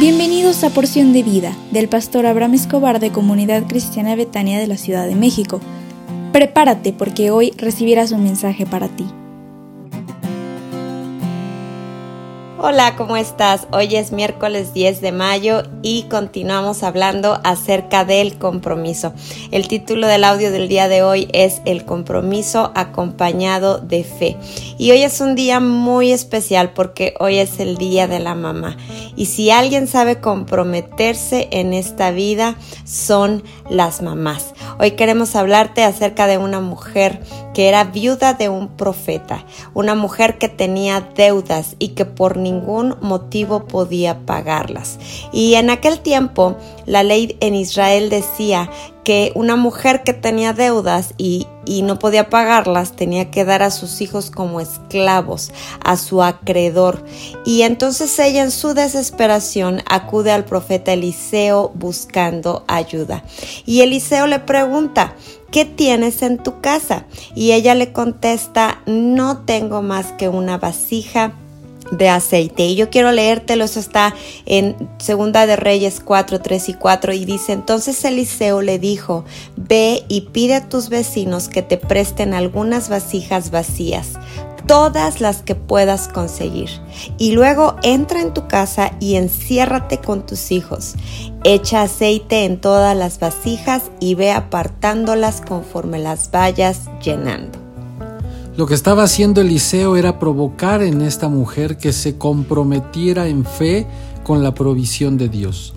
Bienvenidos a Porción de Vida del pastor Abraham Escobar de Comunidad Cristiana Betania de la Ciudad de México. Prepárate porque hoy recibirás un mensaje para ti. Hola, ¿cómo estás? Hoy es miércoles 10 de mayo y continuamos hablando acerca del compromiso. El título del audio del día de hoy es El compromiso acompañado de fe. Y hoy es un día muy especial porque hoy es el día de la mamá. Y si alguien sabe comprometerse en esta vida, son las mamás. Hoy queremos hablarte acerca de una mujer que era viuda de un profeta, una mujer que tenía deudas y que por ningún motivo podía pagarlas. Y en aquel tiempo la ley en Israel decía que una mujer que tenía deudas y, y, no podía pagarlas tenía que dar a sus hijos como esclavos, a su acreedor. Y entonces ella en su desesperación acude al profeta Eliseo buscando ayuda. Y Eliseo le pregunta, ¿qué tienes en tu casa? Y ella le contesta, no tengo más que una vasija de aceite. Y yo quiero leértelo, eso está en Segunda de Reyes 4, 3 y 4 y dice, entonces Eliseo le dijo, ve y pide a tus vecinos que te presten algunas vasijas vacías, todas las que puedas conseguir. Y luego entra en tu casa y enciérrate con tus hijos. Echa aceite en todas las vasijas y ve apartándolas conforme las vayas llenando. Lo que estaba haciendo Eliseo era provocar en esta mujer que se comprometiera en fe con la provisión de Dios.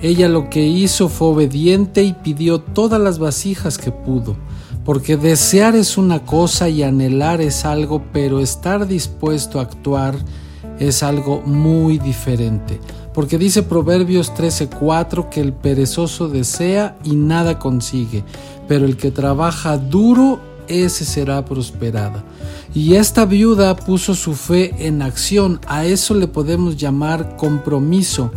Ella lo que hizo fue obediente y pidió todas las vasijas que pudo, porque desear es una cosa y anhelar es algo, pero estar dispuesto a actuar es algo muy diferente. Porque dice Proverbios 13:4 que el perezoso desea y nada consigue, pero el que trabaja duro ese será prosperada. Y esta viuda puso su fe en acción, a eso le podemos llamar compromiso.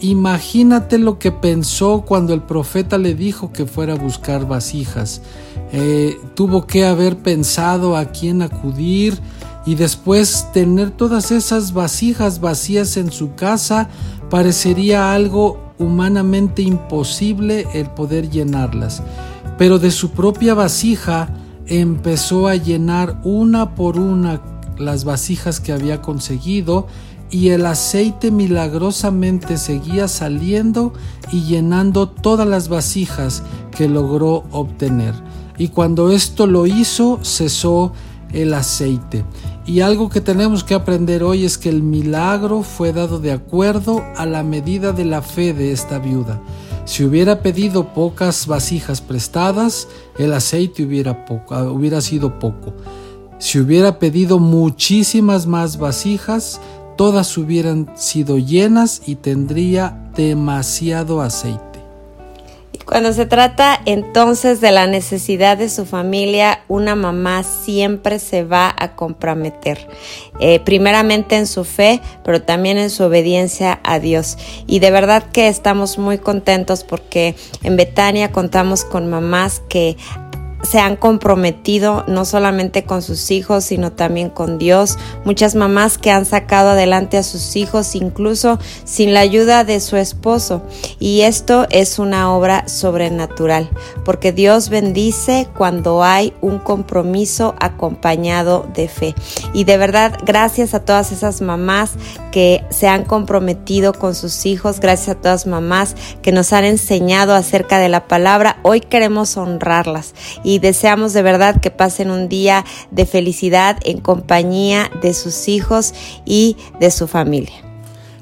Imagínate lo que pensó cuando el profeta le dijo que fuera a buscar vasijas. Eh, tuvo que haber pensado a quién acudir y después tener todas esas vasijas vacías en su casa parecería algo humanamente imposible el poder llenarlas. Pero de su propia vasija empezó a llenar una por una las vasijas que había conseguido y el aceite milagrosamente seguía saliendo y llenando todas las vasijas que logró obtener. Y cuando esto lo hizo, cesó el aceite. Y algo que tenemos que aprender hoy es que el milagro fue dado de acuerdo a la medida de la fe de esta viuda. Si hubiera pedido pocas vasijas prestadas, el aceite hubiera, ah, hubiera sido poco. Si hubiera pedido muchísimas más vasijas, todas hubieran sido llenas y tendría demasiado aceite. Cuando se trata entonces de la necesidad de su familia, una mamá siempre se va a comprometer, eh, primeramente en su fe, pero también en su obediencia a Dios. Y de verdad que estamos muy contentos porque en Betania contamos con mamás que se han comprometido no solamente con sus hijos, sino también con Dios. Muchas mamás que han sacado adelante a sus hijos incluso sin la ayuda de su esposo. Y esto es una obra sobrenatural, porque Dios bendice cuando hay un compromiso acompañado de fe. Y de verdad, gracias a todas esas mamás que se han comprometido con sus hijos, gracias a todas mamás que nos han enseñado acerca de la palabra. Hoy queremos honrarlas y deseamos de verdad que pasen un día de felicidad en compañía de sus hijos y de su familia.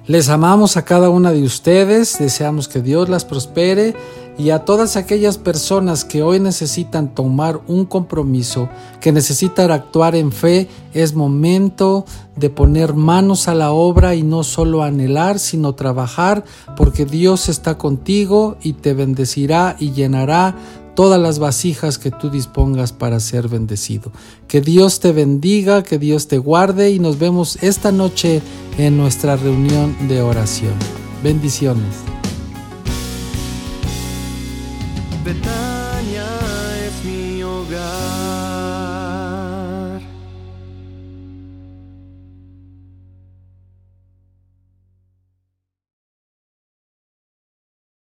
Les amamos a cada una de ustedes, deseamos que Dios las prospere y a todas aquellas personas que hoy necesitan tomar un compromiso, que necesitan actuar en fe, es momento de poner manos a la obra y no solo anhelar, sino trabajar, porque Dios está contigo y te bendecirá y llenará todas las vasijas que tú dispongas para ser bendecido. Que Dios te bendiga, que Dios te guarde y nos vemos esta noche en nuestra reunión de oración. Bendiciones.